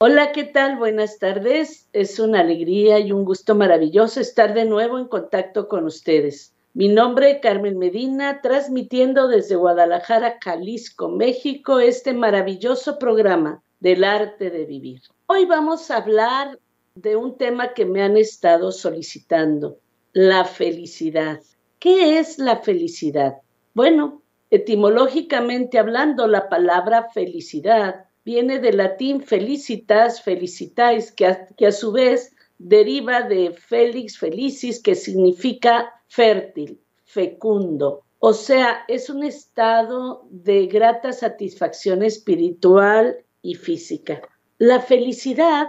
Hola, ¿qué tal? Buenas tardes. Es una alegría y un gusto maravilloso estar de nuevo en contacto con ustedes. Mi nombre es Carmen Medina, transmitiendo desde Guadalajara, Jalisco, México, este maravilloso programa del arte de vivir. Hoy vamos a hablar de un tema que me han estado solicitando, la felicidad. ¿Qué es la felicidad? Bueno, etimológicamente hablando, la palabra felicidad viene del latín felicitas, felicitais, que a, que a su vez deriva de felix felicis, que significa fértil, fecundo. O sea, es un estado de grata satisfacción espiritual y física. La felicidad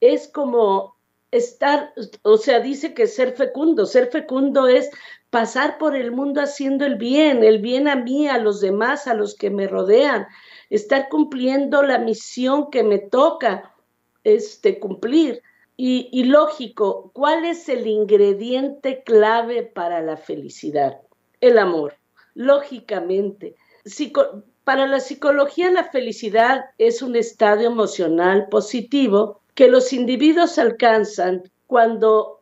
es como estar, o sea, dice que ser fecundo, ser fecundo es pasar por el mundo haciendo el bien, el bien a mí, a los demás, a los que me rodean, estar cumpliendo la misión que me toca este, cumplir. Y, lógico, ¿cuál es el ingrediente clave para la felicidad? El amor, lógicamente. para la psicología la felicidad es un estado emocional positivo que los individuos alcanzan cuando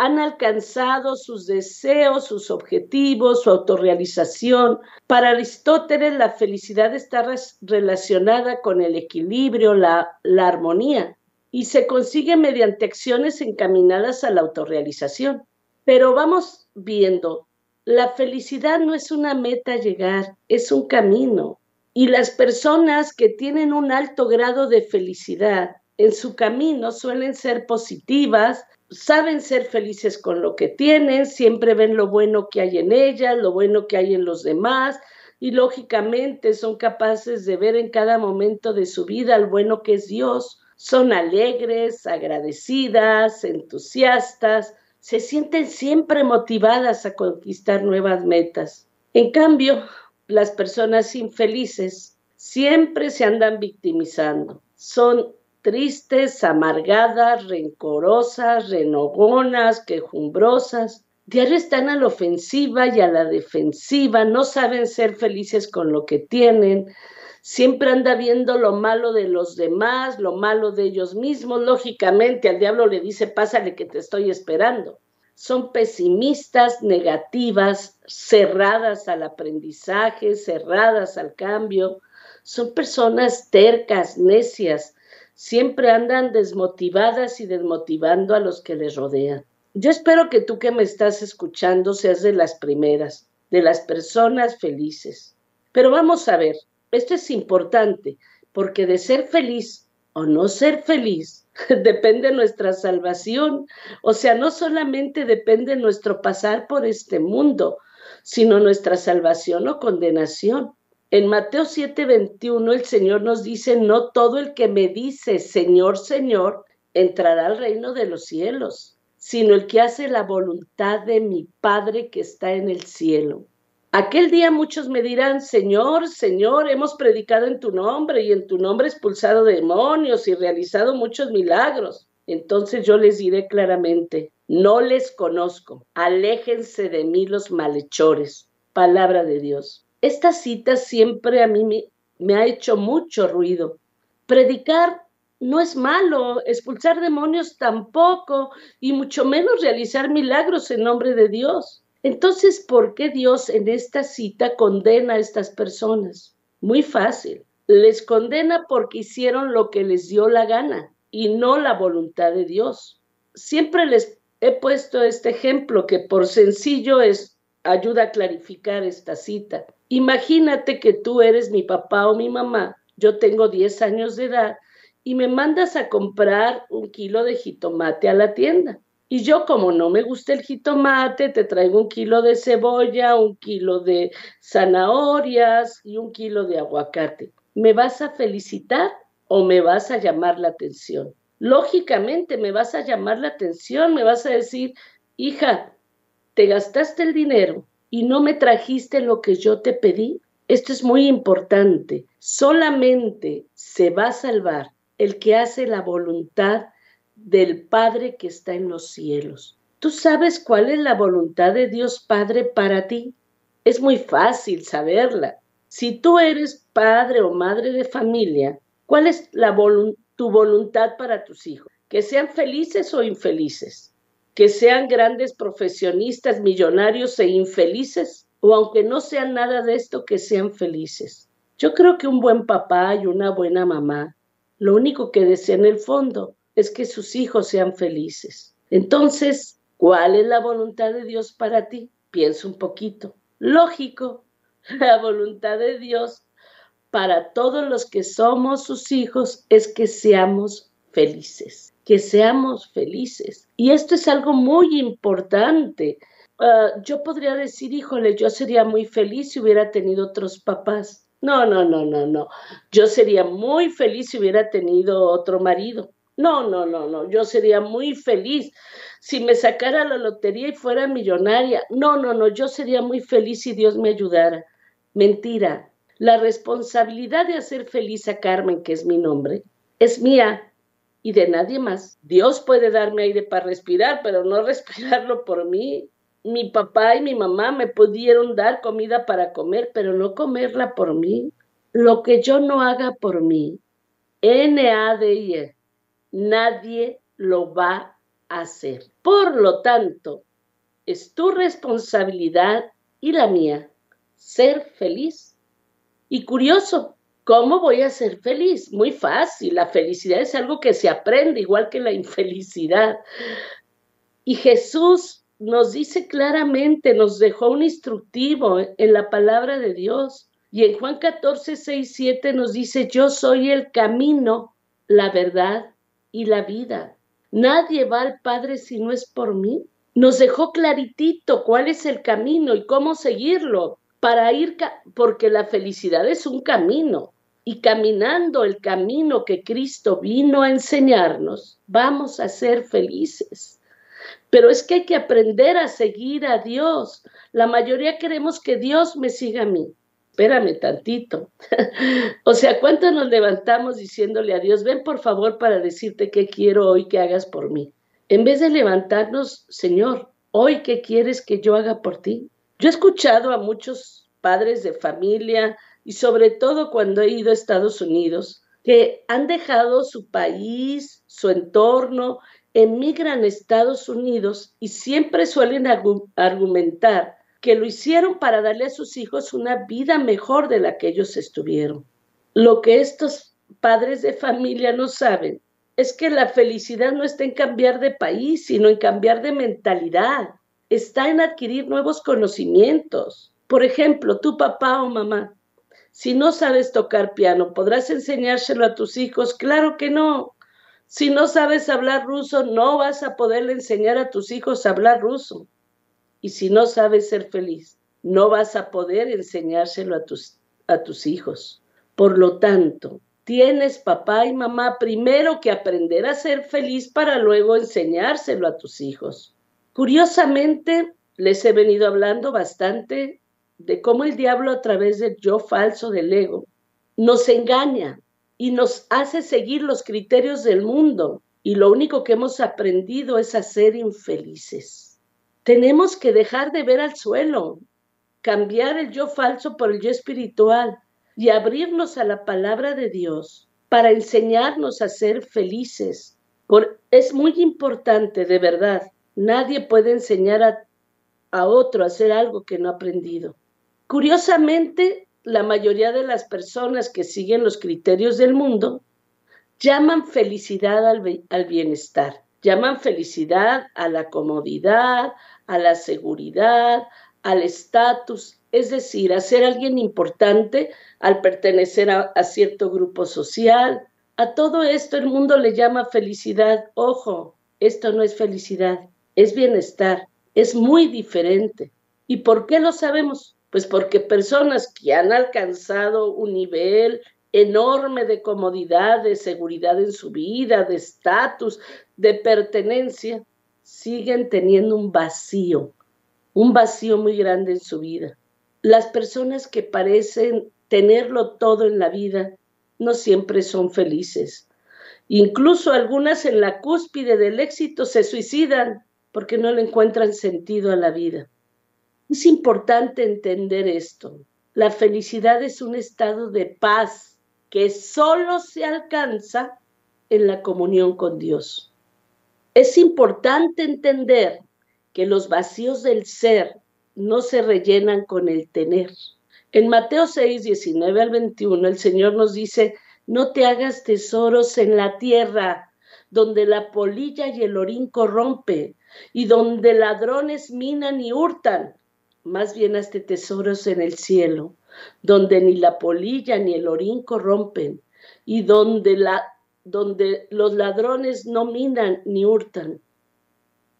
han alcanzado sus deseos, sus objetivos, su autorrealización. Para Aristóteles la felicidad está relacionada con el equilibrio, la, armonía, y se consigue mediante acciones encaminadas a la autorrealización. Pero vamos viendo, la felicidad no es una meta llegar, es un camino. Y las personas que tienen un alto grado de felicidad en su camino suelen ser positivas, saben ser felices con lo que tienen, siempre ven lo bueno que hay en ellas, lo bueno que hay en los demás y lógicamente son capaces de ver en cada momento de su vida el bueno que es Dios. Son alegres, agradecidas, entusiastas, se sienten siempre motivadas a conquistar nuevas metas. En cambio, las personas infelices siempre se andan victimizando. Son tristes, amargadas, rencorosas, renogonas, quejumbrosas. Diario están a la ofensiva y a la defensiva, no saben ser felices con lo que tienen, siempre anda viendo lo malo de los demás, lo malo de ellos mismos. Lógicamente al diablo le dice, pásale que te estoy esperando. Son pesimistas, negativas, cerradas al aprendizaje, cerradas al cambio. Son personas tercas, necias, siempre andan desmotivadas y desmotivando a los que les rodean. Yo espero que tú que me estás escuchando seas de las primeras, de las personas felices. Pero vamos a ver, esto es importante, porque de ser feliz o no ser feliz depende nuestra salvación. O sea, no solamente depende nuestro pasar por este mundo, sino nuestra salvación o condenación. En Mateo 7:21 el Señor nos dice, no todo el que me dice, Señor, Señor, entrará al reino de los cielos, sino el que hace la voluntad de mi Padre que está en el cielo. Aquel día muchos me dirán, Señor, Señor, hemos predicado en tu nombre y en tu nombre expulsado demonios y realizado muchos milagros. Entonces yo les diré claramente, no les conozco, aléjense de mí los malhechores. Palabra de Dios. Esta cita siempre a mí me, ha hecho mucho ruido. Predicar no es malo, expulsar demonios tampoco, y mucho menos realizar milagros en nombre de Dios. Entonces, ¿por qué Dios en esta cita condena a estas personas? Muy fácil. Les condena porque hicieron lo que les dio la gana y no la voluntad de Dios. Siempre les he puesto este ejemplo que por sencillo es ayuda a clarificar esta cita. Imagínate que tú eres mi papá o mi mamá, yo tengo 10 años de edad y me mandas a comprar un kilo de jitomate a la tienda. Y yo, como no me gusta el jitomate, te traigo un kilo de cebolla, un kilo de zanahorias y un kilo de aguacate. ¿Me vas a felicitar o me vas a llamar la atención? Lógicamente me vas a llamar la atención, me vas a decir, hija, te gastaste el dinero, y no me trajiste lo que yo te pedí? Esto es muy importante. Solamente se va a salvar el que hace la voluntad del Padre que está en los cielos. ¿Tú sabes cuál es la voluntad de Dios Padre para ti? Es muy fácil saberla. Si tú eres padre o madre de familia, ¿cuál es la tu voluntad para tus hijos, que sean felices o infelices, que sean grandes profesionistas, millonarios e infelices, o aunque no sean nada de esto, que sean felices. Yo creo que un buen papá y una buena mamá, lo único que desea en el fondo es que sus hijos sean felices. Entonces, ¿cuál es la voluntad de Dios para ti? Piensa un poquito. Lógico, la voluntad de Dios para todos los que somos sus hijos es que seamos felices, que seamos felices. Y esto es algo muy importante. Ah, yo podría decir, híjole, yo sería muy feliz si hubiera tenido otros papás. No, no, no, no, no. Yo sería muy feliz si hubiera tenido otro marido. No, no, no, no. Yo sería muy feliz si me sacara la lotería y fuera millonaria. No, no, no. Yo sería muy feliz si Dios me ayudara. Mentira, la responsabilidad de hacer feliz a Carmen, que es mi nombre, es mía y de nadie más. Dios puede darme aire para respirar, pero no respirarlo por mí. Mi papá y mi mamá me pudieron dar comida para comer, pero no comerla por mí. Lo que yo no haga por mí, N-A-D-I-E, nadie lo va a hacer. Por lo tanto, es tu responsabilidad y la mía ser feliz y curioso, ¿cómo voy a ser feliz? Muy fácil, la felicidad es algo que se aprende, igual que la infelicidad. Y Jesús nos dice claramente, nos dejó un instructivo en la palabra de Dios. Y en Juan 14, 6, 7 nos dice, yo soy el camino, la verdad y la vida. Nadie va al Padre si no es por mí. Nos dejó claritito cuál es el camino y cómo seguirlo para ir, porque la felicidad es un camino. Y caminando el camino que Cristo vino a enseñarnos, vamos a ser felices. Pero es que hay que aprender a seguir a Dios. La mayoría queremos que Dios me siga a mí. Espérame tantito. o sea, ¿cuánto nos levantamos diciéndole a Dios, ven por favor para decirte qué quiero hoy que hagas por mí? En vez de levantarnos, Señor, hoy qué quieres que yo haga por ti. Yo he escuchado a muchos padres de familia y sobre todo cuando he ido a Estados Unidos, que han dejado su país, su entorno, emigran a Estados Unidos y siempre suelen argumentar que lo hicieron para darle a sus hijos una vida mejor de la que ellos estuvieron. Lo que estos padres de familia no saben es que la felicidad no está en cambiar de país, sino en cambiar de mentalidad está en adquirir nuevos conocimientos. Por ejemplo, tu papá o mamá, si no sabes tocar piano, ¿podrás enseñárselo a tus hijos? Claro que no. Si no sabes hablar ruso, no vas a poderle enseñar a tus hijos a hablar ruso. Y si no sabes ser feliz, no vas a poder enseñárselo a tus, a tus hijos. Por lo tanto, tienes papá y mamá primero que aprender a ser feliz para luego enseñárselo a tus hijos. Curiosamente, les he venido hablando bastante de cómo el diablo a través del yo falso del ego nos engaña y nos hace seguir los criterios del mundo y lo único que hemos aprendido es a ser infelices. Tenemos que dejar de ver al suelo, cambiar el yo falso por el yo espiritual y abrirnos a la palabra de Dios para enseñarnos a ser felices. es muy importante, de verdad, Nadie puede enseñar a, otro a hacer algo que no ha aprendido. Curiosamente, la mayoría de las personas que siguen los criterios del mundo llaman felicidad al, bienestar, llaman felicidad a la comodidad, a la seguridad, al estatus, es decir, a ser alguien importante al pertenecer a cierto grupo social. A todo esto el mundo le llama felicidad. Ojo, esto no es felicidad es bienestar, es muy diferente. ¿Y por qué lo sabemos? Pues porque personas que han alcanzado un nivel enorme de comodidad, de seguridad en su vida, de estatus, de pertenencia, siguen teniendo un vacío, un vacío muy grande en su vida. Las personas que parecen tenerlo todo en la vida no siempre son felices. Incluso algunas en la cúspide del éxito se suicidan porque no le encuentran sentido a la vida. Es importante entender esto. La felicidad es un estado de paz que solo se alcanza en la comunión con Dios. Es importante entender que los vacíos del ser no se rellenan con el tener. En Mateo 6, 19 al 21, el Señor nos dice, no te hagas tesoros en la tierra, donde la polilla y el orín corrompe, y donde ladrones minan y hurtan. Más bien hazte tesoros en el cielo, donde ni la polilla ni el orín corrompen, y donde, la, donde los ladrones no minan ni hurtan.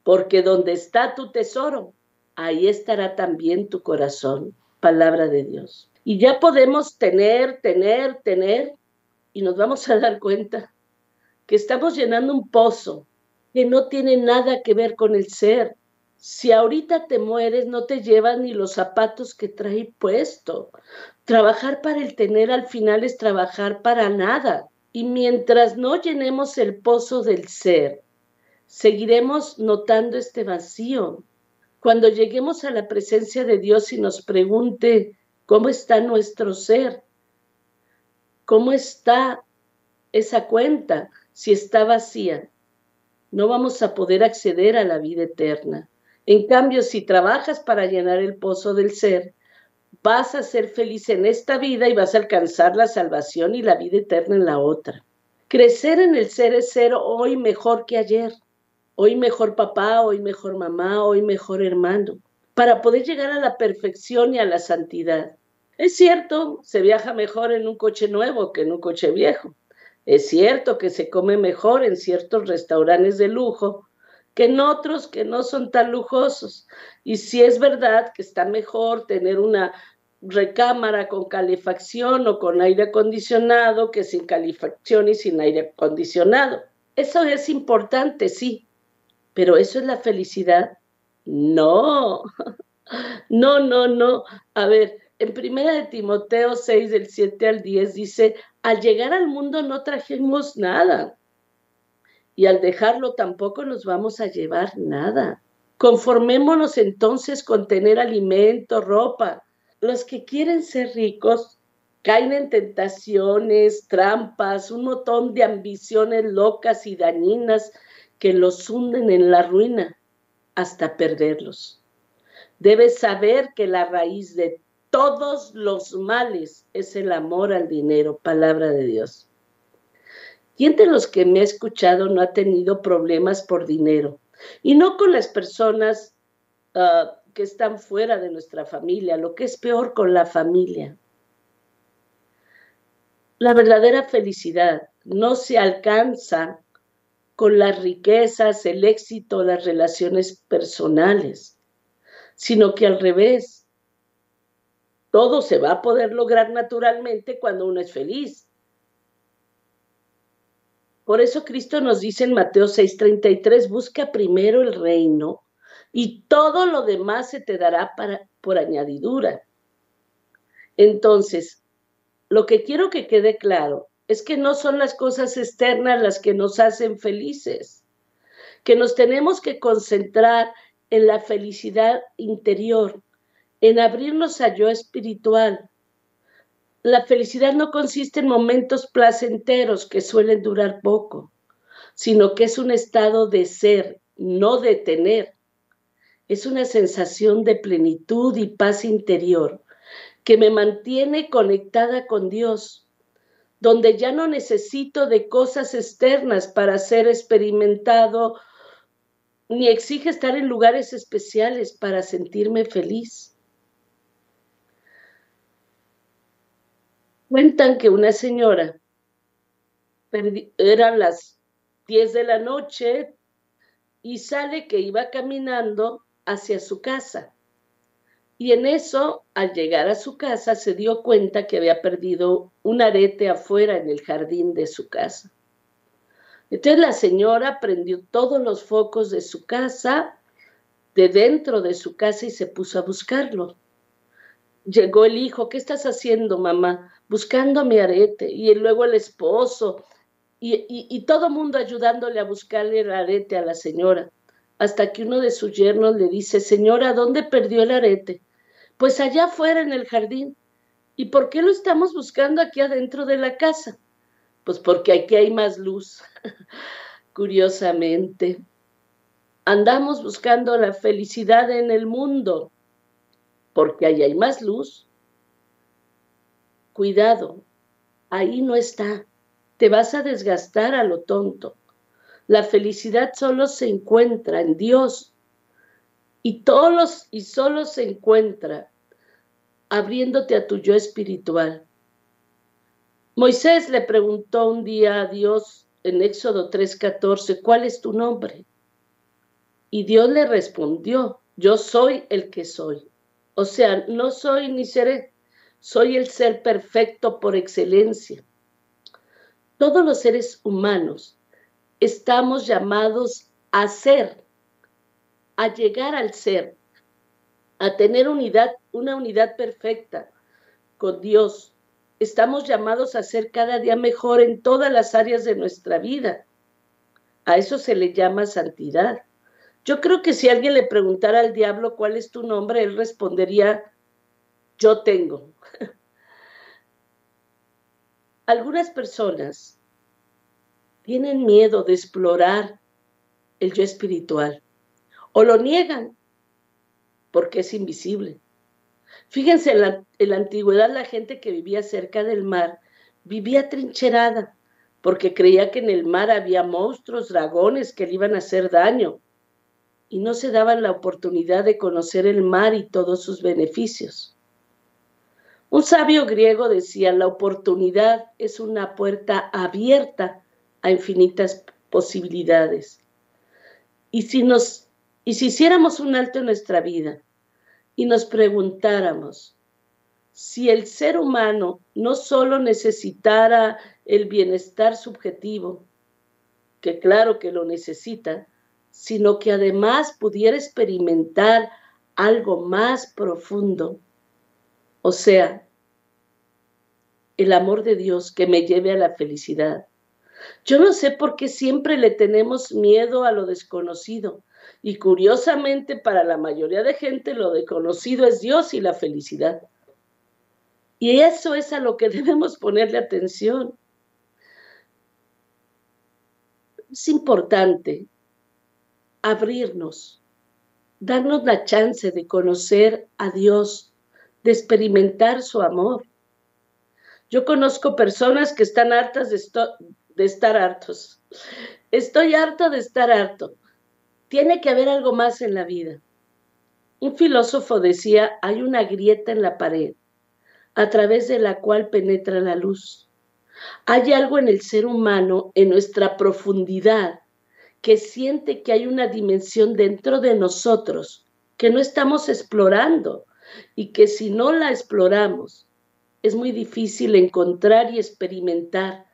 Porque donde está tu tesoro, ahí estará también tu corazón. Palabra de Dios. Y ya podemos tener, tener, tener, y nos vamos a dar cuenta que estamos llenando un pozo que no tiene nada que ver con el ser. Si ahorita te mueres, no te llevas ni los zapatos que trae puesto. Trabajar para el tener al final es trabajar para nada. Y mientras no llenemos el pozo del ser, seguiremos notando este vacío. Cuando lleguemos a la presencia de Dios y nos pregunte cómo está nuestro ser, cómo está esa cuenta, si está vacía, no vamos a poder acceder a la vida eterna. En cambio, si trabajas para llenar el pozo del ser, vas a ser feliz en esta vida y vas a alcanzar la salvación y la vida eterna en la otra. Crecer en el ser es ser hoy mejor que ayer hoy mejor papá, hoy mejor mamá, hoy mejor hermano, para poder llegar a la perfección y a la santidad. Es cierto, se viaja mejor en un coche nuevo que en un coche viejo. Es cierto que se come mejor en ciertos restaurantes de lujo que en otros que no son tan lujosos. Y si es verdad que está mejor tener una recámara con calefacción o con aire acondicionado que sin calefacción y sin aire acondicionado. Eso es importante, sí, pero eso es la felicidad. No, no, no, no. A ver, en primera de Timoteo 6, del 7 al 10 dice, al llegar al mundo no trajimos nada y al dejarlo tampoco nos vamos a llevar nada. Conformémonos entonces con tener alimento, ropa. Los que quieren ser ricos caen en tentaciones, trampas, un montón de ambiciones locas y dañinas que los hunden en la ruina hasta perderlos. Debes saber que la raíz de todos los males es el amor al dinero, palabra de Dios. ¿Quién de los que me ha escuchado no ha tenido problemas por dinero? Y no con las personas ah, que están fuera de nuestra familia, lo que es peor con la familia. La verdadera felicidad no se alcanza con las riquezas, el éxito, las relaciones personales, sino que al revés, todo se va a poder lograr naturalmente cuando uno es feliz. Por eso Cristo nos dice en Mateo 6:33, busca primero el reino y todo lo demás se te dará para, por añadidura. Entonces, lo que quiero que quede claro es que no son las cosas externas las que nos hacen felices, que nos tenemos que concentrar en la felicidad interior, en abrirnos a yo espiritual. La felicidad no consiste en momentos placenteros que suelen durar poco, sino que es un estado de ser, no de tener. Es una sensación de plenitud y paz interior que me mantiene conectada con Dios donde ya no necesito de cosas externas para ser experimentado, ni exige estar en lugares especiales para sentirme feliz. Cuentan que una señora, eran las 10 de la noche, y sale que iba caminando hacia su casa. Y en eso, al llegar a su casa, se dio cuenta que había perdido un arete afuera en el jardín de su casa. Entonces la señora prendió todos los focos de su casa, de dentro de su casa, y se puso a buscarlo. Llegó el hijo, ¿qué estás haciendo, mamá? Buscando mi arete. Y luego el esposo, y, todo mundo ayudándole a buscarle el arete a la señora. Hasta que uno de sus yernos le dice, señora, ¿dónde perdió el arete? Pues allá afuera en el jardín. ¿Y por qué lo estamos buscando aquí adentro de la casa? Pues porque aquí hay más luz, curiosamente. Andamos buscando la felicidad en el mundo, porque ahí hay más luz. Cuidado, ahí no está. Te vas a desgastar a lo tonto. La felicidad solo se encuentra en Dios y todos y solo se encuentra abriéndote a tu yo espiritual. Moisés le preguntó un día a Dios en Éxodo 3:14, ¿cuál es tu nombre? Y Dios le respondió, yo soy el que soy. O sea, no soy ni seré, soy el ser perfecto por excelencia. Todos los seres humanos estamos llamados a ser, a llegar al ser, a tener unidad, una unidad perfecta con Dios. Estamos llamados a ser cada día mejor en todas las áreas de nuestra vida. A eso se le llama santidad. Yo creo que si alguien le preguntara al diablo cuál es tu nombre, él respondería, yo tengo. Algunas personas tienen miedo de explorar el yo espiritual o lo niegan porque es invisible. Fíjense, en la, antigüedad la gente que vivía cerca del mar vivía trincherada porque creía que en el mar había monstruos, dragones que le iban a hacer daño y no se daban la oportunidad de conocer el mar y todos sus beneficios. Un sabio griego decía, la oportunidad es una puerta abierta a infinitas posibilidades. Y si nos y si hiciéramos un alto en nuestra vida y nos preguntáramos si el ser humano no solo necesitara el bienestar subjetivo, que claro que lo necesita, sino que además pudiera experimentar algo más profundo, o sea, el amor de Dios que me lleve a la felicidad. Yo no sé por qué siempre le tenemos miedo a lo desconocido. Y curiosamente para la mayoría de gente lo desconocido es Dios y la felicidad. Y eso es a lo que debemos ponerle atención. Es importante abrirnos, darnos la chance de conocer a Dios de experimentar su amor. Yo conozco personas que están hartas de, estar hartos. Estoy harto de estar harto. Tiene que haber algo más en la vida. Un filósofo decía, hay una grieta en la pared a través de la cual penetra la luz. Hay algo en el ser humano, en nuestra profundidad, que siente que hay una dimensión dentro de nosotros que no estamos explorando, y que si no la exploramos, es muy difícil encontrar y experimentar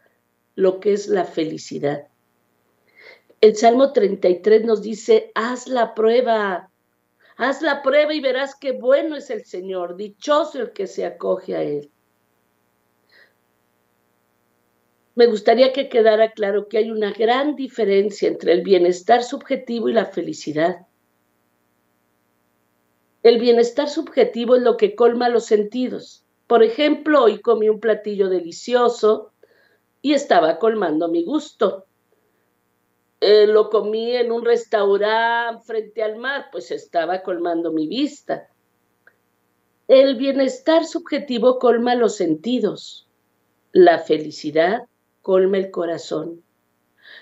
lo que es la felicidad. El Salmo 33 nos dice, haz la prueba, haz la prueba y verás qué bueno es el Señor, dichoso el que se acoge a Él. Me gustaría que quedara claro que hay una gran diferencia entre el bienestar subjetivo y la felicidad. El bienestar subjetivo es lo que colma los sentidos. Por ejemplo, hoy comí un platillo delicioso y estaba colmando mi gusto. Eh, lo comí en un restaurante frente al mar, pues estaba colmando mi vista. El bienestar subjetivo colma los sentidos. La felicidad colma el corazón.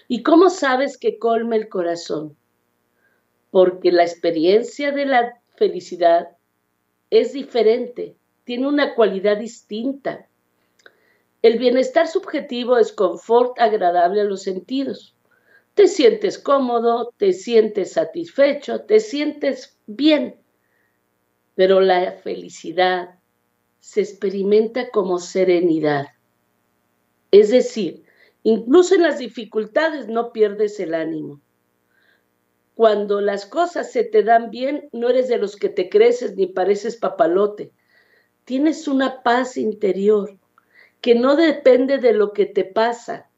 ¿Y cómo sabes que colma el corazón? Porque la experiencia de la felicidad es diferente, tiene una cualidad distinta. El bienestar subjetivo es confort agradable a los sentidos. Te sientes cómodo, te sientes satisfecho, te sientes bien. Pero la felicidad se experimenta como serenidad. Es decir, incluso en las dificultades no pierdes el ánimo cuando las cosas se te dan bien, no eres de los que te creces ni pareces papalote. Tienes una paz interior que no depende de lo que te pasa,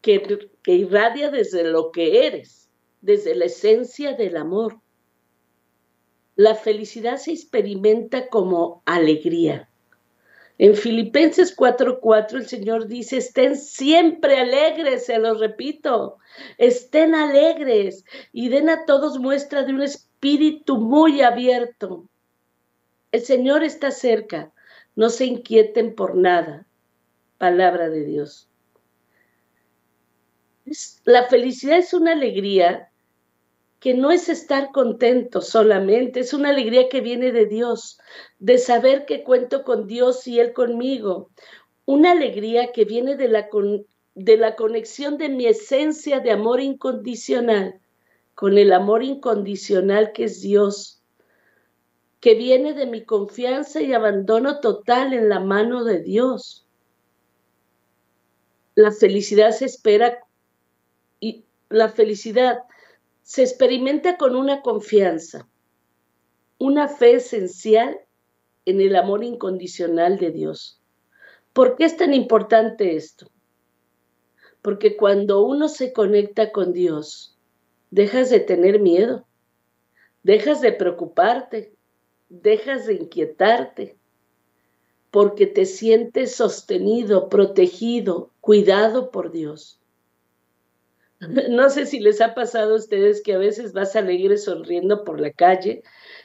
que, irradia desde lo que eres, desde la esencia del amor. La felicidad se experimenta como alegría. En Filipenses 4:4 el Señor dice, estén siempre alegres, se los repito, estén alegres y den a todos muestra de un espíritu muy abierto. El Señor está cerca, no se inquieten por nada. Palabra de Dios. La felicidad es una alegría que no es estar contento solamente, es una alegría que viene de Dios, de saber que cuento con Dios y Él conmigo, una alegría que viene de la, de la conexión de mi esencia de amor incondicional con el amor incondicional que es Dios, que viene de mi confianza y abandono total en la mano de Dios. La felicidad se espera y la felicidad se experimenta con una confianza, una fe esencial en el amor incondicional de Dios. ¿Por qué es tan importante esto? Porque cuando uno se conecta con Dios, dejas de tener miedo, dejas de preocuparte, dejas de inquietarte, porque te sientes sostenido, protegido, cuidado por Dios. No sé si les ha pasado a ustedes que a veces vas alegre sonriendo por la calle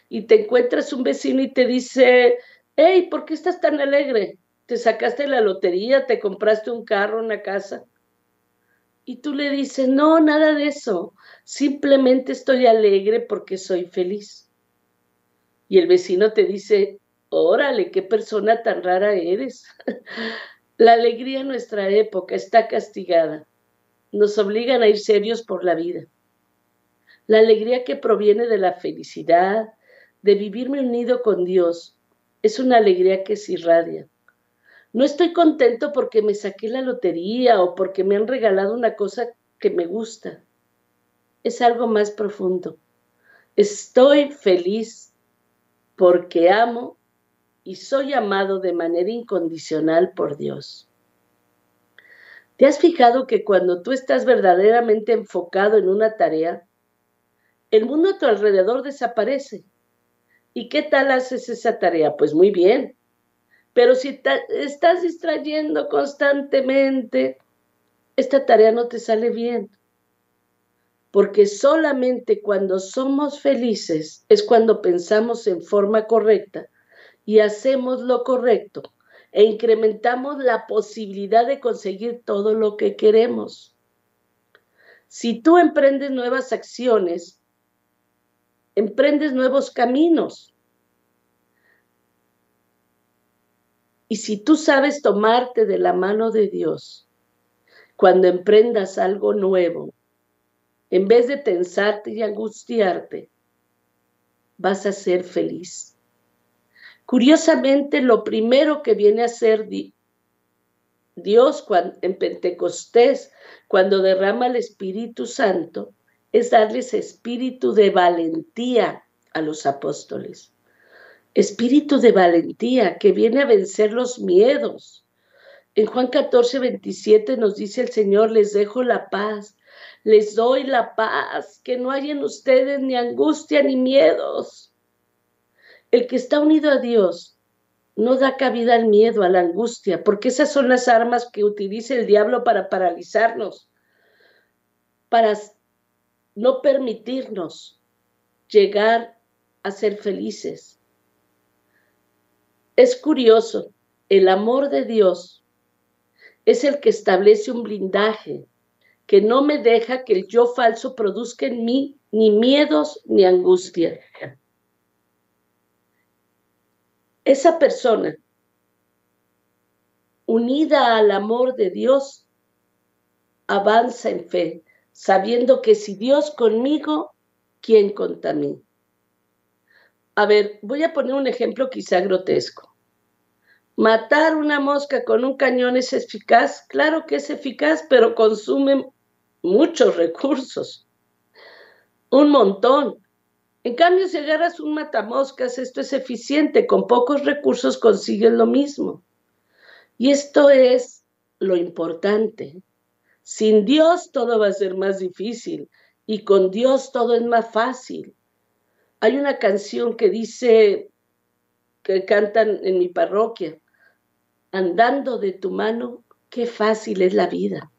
y te encuentras un vecino y te dice, hey, ¿por qué estás tan alegre? ¿Te sacaste la lotería? ¿Te compraste un carro, una casa? Y tú le dices, no, nada de eso. Simplemente estoy alegre porque soy feliz. Y el vecino te dice, órale, qué persona tan rara eres. la alegría en nuestra época está castigada nos obligan a ir serios por la vida. La alegría que proviene de la felicidad, de vivirme unido con Dios, es una alegría que se irradia. No estoy contento porque me saqué la lotería o porque me han regalado una cosa que me gusta. Es algo más profundo. Estoy feliz porque amo y soy amado de manera incondicional por Dios. ¿Te has fijado que cuando tú estás verdaderamente enfocado en una tarea, el mundo a tu alrededor desaparece? ¿Y qué tal haces esa tarea? Pues muy bien. Pero si estás distrayendo constantemente, esta tarea no te sale bien. Porque solamente cuando somos felices es cuando pensamos en forma correcta y hacemos lo correcto e incrementamos la posibilidad de conseguir todo lo que queremos. Si tú emprendes nuevas acciones, emprendes nuevos caminos. Y si tú sabes tomarte de la mano de Dios, cuando emprendas algo nuevo, en vez de tensarte y angustiarte, vas a ser feliz. Curiosamente, lo primero que viene a hacer Dios en Pentecostés, cuando derrama el Espíritu Santo, es darles espíritu de valentía a los apóstoles. Espíritu de valentía que viene a vencer los miedos. En Juan 14, 27 nos dice el Señor, les dejo la paz, les doy la paz, que no hay en ustedes ni angustia ni miedos. El que está unido a Dios no da cabida al miedo, a la angustia, porque esas son las armas que utiliza el diablo para paralizarnos, para no permitirnos llegar a ser felices. Es curioso, el amor de Dios es el que establece un blindaje que no me deja que el yo falso produzca en mí ni miedos ni angustia. Esa persona unida al amor de Dios avanza en fe, sabiendo que si Dios conmigo, ¿quién contra mí? A ver, voy a poner un ejemplo quizá grotesco. Matar una mosca con un cañón es eficaz, claro que es eficaz, pero consume muchos recursos, un montón. En cambio, si agarras un matamoscas, esto es eficiente, con pocos recursos consigues lo mismo. Y esto es lo importante. Sin Dios todo va a ser más difícil y con Dios todo es más fácil. Hay una canción que dice, que cantan en mi parroquia, andando de tu mano, qué fácil es la vida.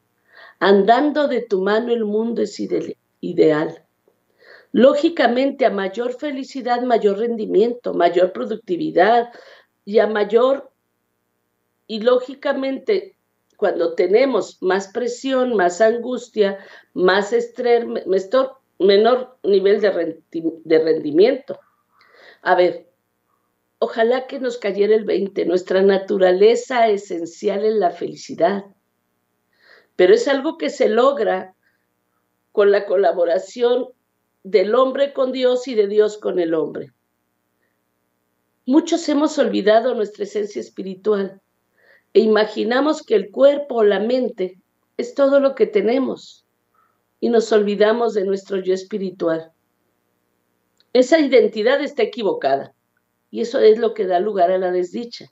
Andando de tu mano el mundo es ideal. Lógicamente, a mayor felicidad, mayor rendimiento, mayor productividad y a mayor, y lógicamente, cuando tenemos más presión, más angustia, más estrés, menor nivel de rendimiento. A ver, ojalá que nos cayera el 20, nuestra naturaleza esencial es la felicidad, pero es algo que se logra con la colaboración del hombre con Dios y de Dios con el hombre. Muchos hemos olvidado nuestra esencia espiritual e imaginamos que el cuerpo o la mente es todo lo que tenemos y nos olvidamos de nuestro yo espiritual. Esa identidad está equivocada y eso es lo que da lugar a la desdicha.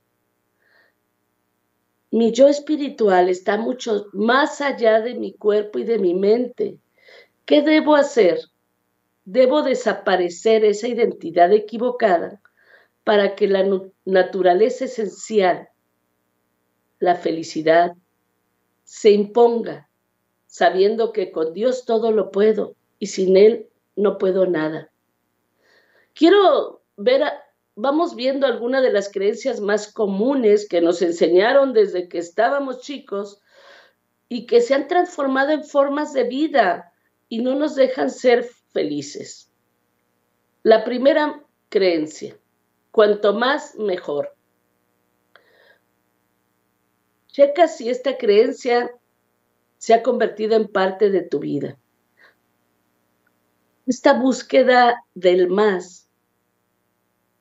Mi yo espiritual está mucho más allá de mi cuerpo y de mi mente. ¿Qué debo hacer? Debo desaparecer esa identidad equivocada para que la naturaleza esencial, la felicidad, se imponga, sabiendo que con Dios todo lo puedo y sin Él no puedo nada. Quiero ver, vamos viendo algunas de las creencias más comunes que nos enseñaron desde que estábamos chicos y que se han transformado en formas de vida y no nos dejan ser felices. La primera creencia, cuanto más mejor. Checa si esta creencia se ha convertido en parte de tu vida. Esta búsqueda del más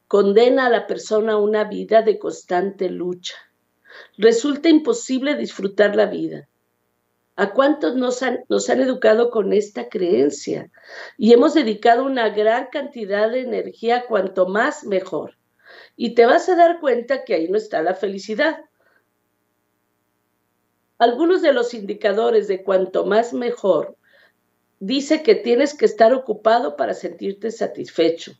condena a la persona a una vida de constante lucha. Resulta imposible disfrutar la vida. ¿A cuántos nos han, nos han educado con esta creencia? Y hemos dedicado una gran cantidad de energía, cuanto más mejor. Y te vas a dar cuenta que ahí no está la felicidad. Algunos de los indicadores de cuanto más mejor dice que tienes que estar ocupado para sentirte satisfecho,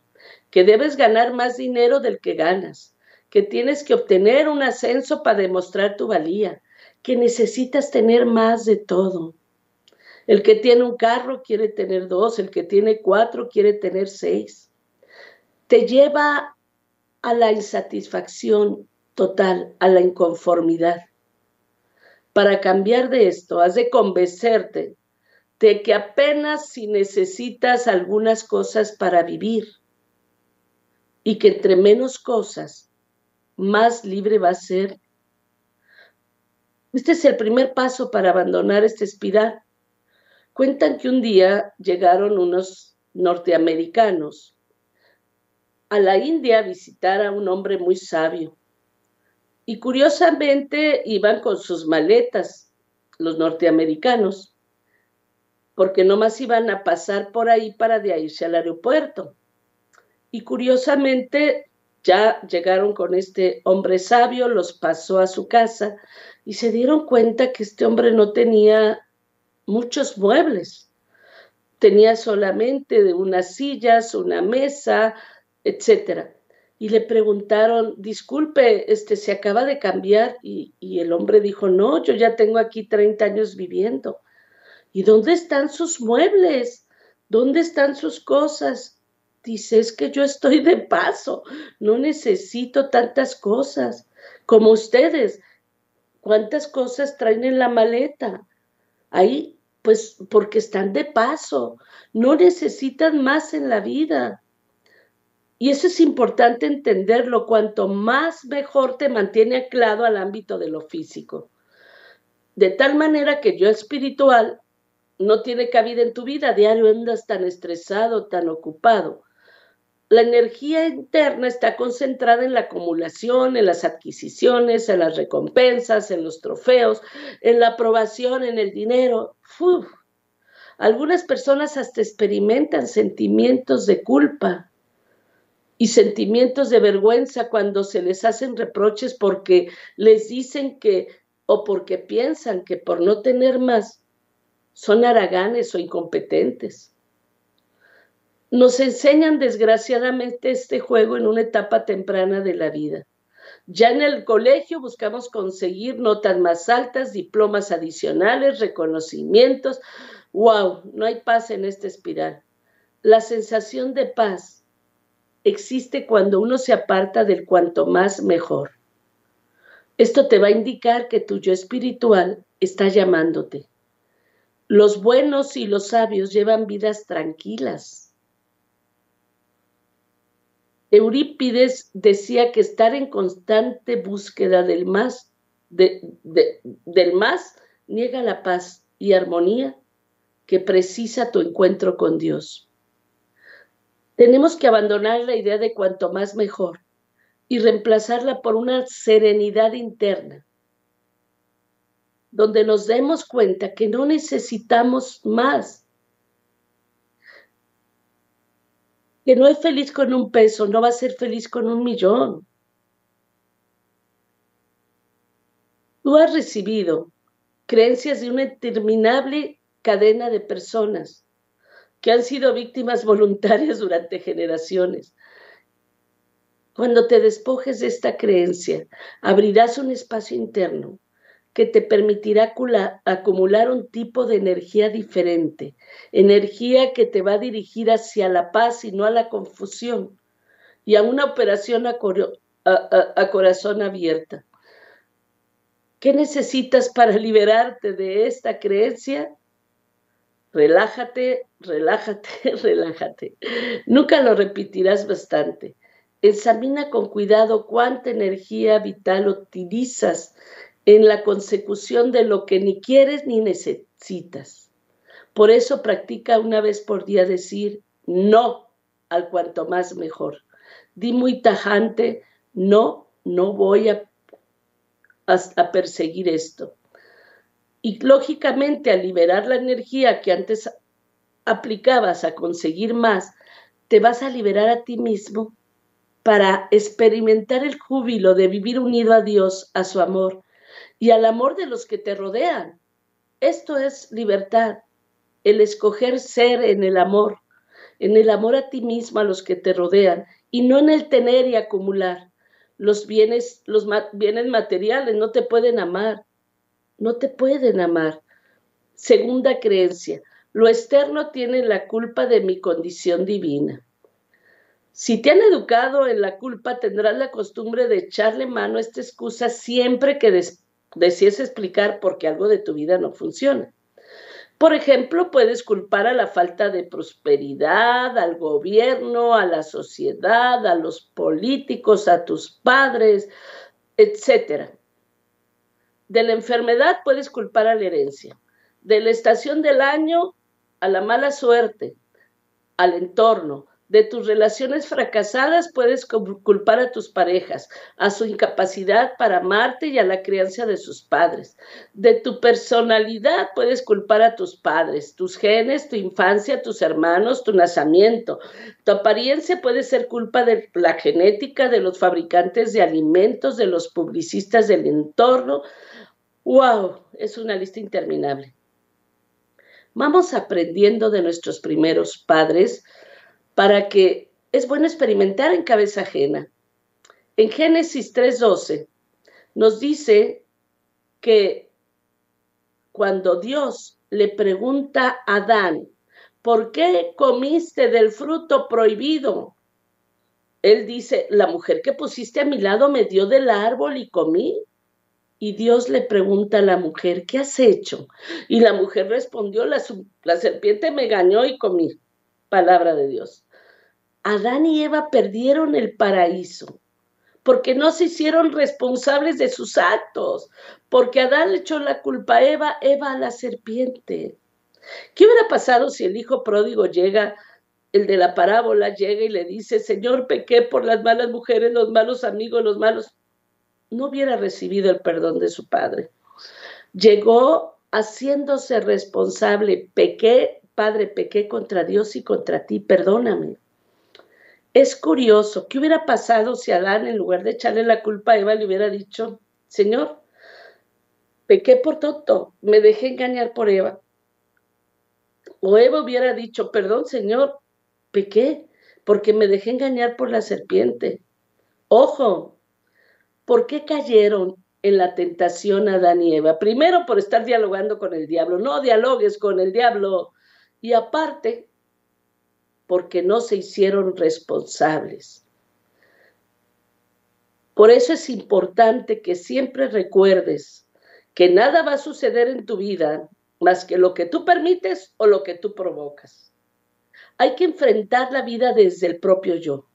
que debes ganar más dinero del que ganas, que tienes que obtener un ascenso para demostrar tu valía, que necesitas tener más de todo. El que tiene un carro quiere tener dos, el que tiene cuatro quiere tener seis. Te lleva a la insatisfacción total, a la inconformidad. Para cambiar de esto, has de convencerte de que apenas si necesitas algunas cosas para vivir y que entre menos cosas, más libre va a ser este es el primer paso para abandonar esta espiral. Cuentan que un día llegaron unos norteamericanos a la India a visitar a un hombre muy sabio. Y curiosamente iban con sus maletas, los norteamericanos, porque nomás iban a pasar por ahí para de irse al aeropuerto. Y curiosamente ya llegaron con este hombre sabio, los pasó a su casa y se dieron cuenta que este hombre no tenía muchos muebles. Tenía solamente de unas sillas, una mesa, etcétera. Y le preguntaron, disculpe, este se acaba de cambiar. Y, el hombre dijo, no, yo ya tengo aquí 30 años viviendo. ¿Y dónde están sus muebles? ¿Dónde están sus cosas? Dice, es que yo estoy de paso, no necesito tantas cosas como ustedes. ¿Cuántas cosas traen en la maleta? Ahí, pues porque están de paso, no necesitan más en la vida. Y eso es importante entenderlo, cuanto más mejor te mantiene anclado al ámbito de lo físico. De tal manera que yo espiritual no tiene cabida en tu vida, diario andas tan estresado, tan ocupado. La energía interna está concentrada en la acumulación, en las adquisiciones, en las recompensas, en los trofeos, en la aprobación, en el dinero. Algunas personas hasta experimentan sentimientos de culpa y sentimientos de vergüenza cuando se les hacen reproches porque les dicen que o porque piensan que por no tener más son haraganes o incompetentes. Nos enseñan desgraciadamente este juego en una etapa temprana de la vida. Ya en el colegio buscamos conseguir notas más altas, diplomas adicionales, reconocimientos. ¡Wow! No hay paz en esta espiral. La sensación de paz existe cuando uno se aparta del cuanto más mejor. Esto te va a indicar que tu yo espiritual está llamándote. Los buenos y los sabios llevan vidas tranquilas. Eurípides decía que estar en constante búsqueda del más, del más niega la paz y armonía que precisa tu encuentro con Dios. Tenemos que abandonar la idea de cuanto más mejor y reemplazarla por una serenidad interna donde nos demos cuenta que no necesitamos más. Que no es feliz con un peso, no va a ser feliz con un millón. Tú has recibido creencias de una interminable cadena de personas que han sido víctimas voluntarias durante generaciones. Cuando te despojes de esta creencia, abrirás un espacio interno que te permitirá acumular un tipo de energía diferente, energía que te va a dirigir hacia la paz y no a la confusión, y a una operación a, a corazón abierta. ¿Qué necesitas para liberarte de esta creencia? Relájate, relájate, relájate. Nunca lo repetirás bastante. Examina con cuidado cuánta energía vital utilizas en la consecución de lo que ni quieres ni necesitas. Por eso practica una vez por día decir no al cuanto más mejor. Di muy tajante, no, no voy a, a, perseguir esto. Y lógicamente al liberar la energía que antes aplicabas a conseguir más, te vas a liberar a ti mismo para experimentar el júbilo de vivir unido a Dios, a su amor, y al amor de los que te rodean. Esto es libertad, el escoger ser en el amor, en el amor a ti mismo, a los que te rodean, y no en el tener y acumular. Los bienes, los bienes materiales no te pueden amar, no te pueden amar. Segunda creencia, lo externo tiene la culpa de mi condición divina. Si te han educado en la culpa, tendrás la costumbre de echarle mano a esta excusa siempre que desees explicar por qué algo de tu vida no funciona. Por ejemplo, puedes culpar a la falta de prosperidad, al gobierno, a la sociedad, a los políticos, a tus padres, etc. De la enfermedad puedes culpar a la herencia. De la estación del año a la mala suerte, al entorno, de tus relaciones fracasadas puedes culpar a tus parejas, a su incapacidad para amarte y a la crianza de sus padres. De tu personalidad puedes culpar a tus padres, tus genes, tu infancia, tus hermanos, tu nacimiento. Tu apariencia puede ser culpa de la genética, de los fabricantes de alimentos, de los publicistas del entorno. ¡Wow! Es una lista interminable. Vamos aprendiendo de nuestros primeros padres para que es bueno experimentar en cabeza ajena. En Génesis 3:12 nos dice que cuando Dios le pregunta a Adán, ¿por qué comiste del fruto prohibido? Él dice, la mujer que pusiste a mi lado me dio del árbol y comí. Y Dios le pregunta a la mujer, ¿qué has hecho? Y la mujer respondió, la, la serpiente me engañó y comí. Palabra de Dios. Adán y Eva perdieron el paraíso porque no se hicieron responsables de sus actos, porque Adán le echó la culpa a Eva, Eva a la serpiente. ¿Qué hubiera pasado si el hijo pródigo llega, el de la parábola llega y le dice, Señor, pequé por las malas mujeres, los malos amigos, los malos... No hubiera recibido el perdón de su padre. Llegó haciéndose responsable, pequé, Padre, pequé contra Dios y contra ti, perdóname. Es curioso, ¿qué hubiera pasado si Adán, en lugar de echarle la culpa a Eva, le hubiera dicho, Señor, pequé por tonto, me dejé engañar por Eva? O Eva hubiera dicho, perdón, Señor, pequé porque me dejé engañar por la serpiente. Ojo, ¿por qué cayeron en la tentación Adán y Eva? Primero por estar dialogando con el diablo, no dialogues con el diablo. Y aparte, porque no se hicieron responsables. Por eso es importante que siempre recuerdes que nada va a suceder en tu vida más que lo que tú permites o lo que tú provocas. Hay que enfrentar la vida desde el propio yo.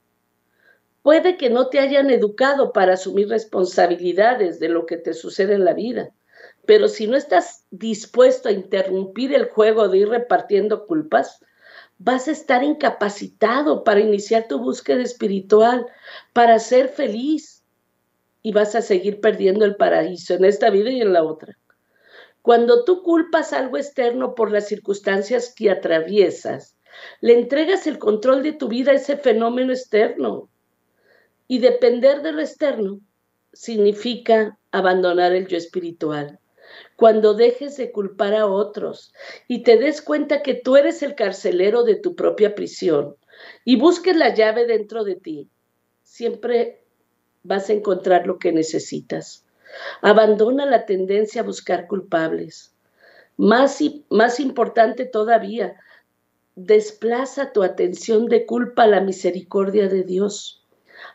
Puede que no te hayan educado para asumir responsabilidades de lo que te sucede en la vida, pero si no estás dispuesto a interrumpir el juego de ir repartiendo culpas, vas a estar incapacitado para iniciar tu búsqueda espiritual, para ser feliz y vas a seguir perdiendo el paraíso en esta vida y en la otra. Cuando tú culpas algo externo por las circunstancias que atraviesas, le entregas el control de tu vida a ese fenómeno externo. Y depender de lo externo significa abandonar el yo espiritual. Cuando dejes de culpar a otros y te des cuenta que tú eres el carcelero de tu propia prisión y busques la llave dentro de ti, siempre vas a encontrar lo que necesitas. Abandona la tendencia a buscar culpables. Más, y, más importante todavía, desplaza tu atención de culpa a la misericordia de Dios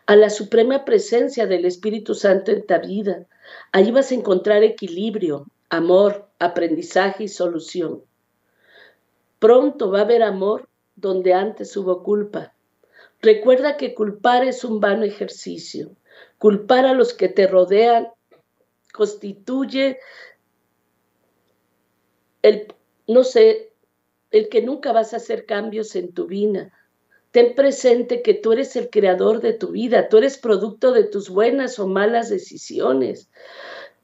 a la suprema presencia del Espíritu Santo en tu vida. Allí vas a encontrar equilibrio, amor, aprendizaje y solución. Pronto va a haber amor donde antes hubo culpa. Recuerda que culpar es un vano ejercicio. Culpar a los que te rodean constituye el, no sé, el que nunca vas a hacer cambios en tu vida, Ten presente que tú eres el creador de tu vida, tú eres producto de tus buenas o malas decisiones.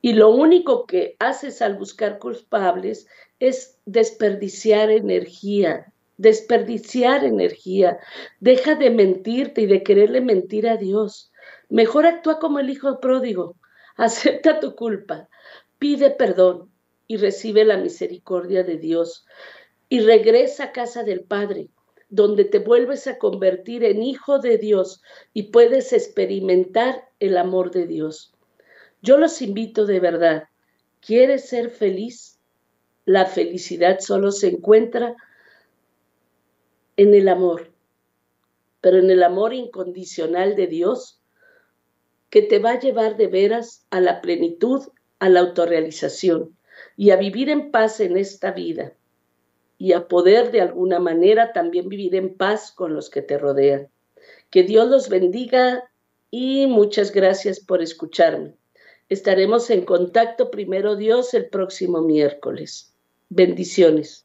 Y lo único que haces al buscar culpables es desperdiciar energía, desperdiciar energía. Deja de mentirte y de quererle mentir a Dios. Mejor actúa como el hijo pródigo. Acepta tu culpa, pide perdón y recibe la misericordia de Dios. Y regresa a casa del Padre donde te vuelves a convertir en hijo de Dios y puedes experimentar el amor de Dios. Yo los invito de verdad. ¿Quieres ser feliz? La felicidad solo se encuentra en el amor, pero en el amor incondicional de Dios que te va a llevar de veras a la plenitud, a la autorrealización y a vivir en paz en esta vida y a poder de alguna manera también vivir en paz con los que te rodean. Que Dios los bendiga y muchas gracias por escucharme. Estaremos en contacto primero Dios el próximo miércoles. Bendiciones.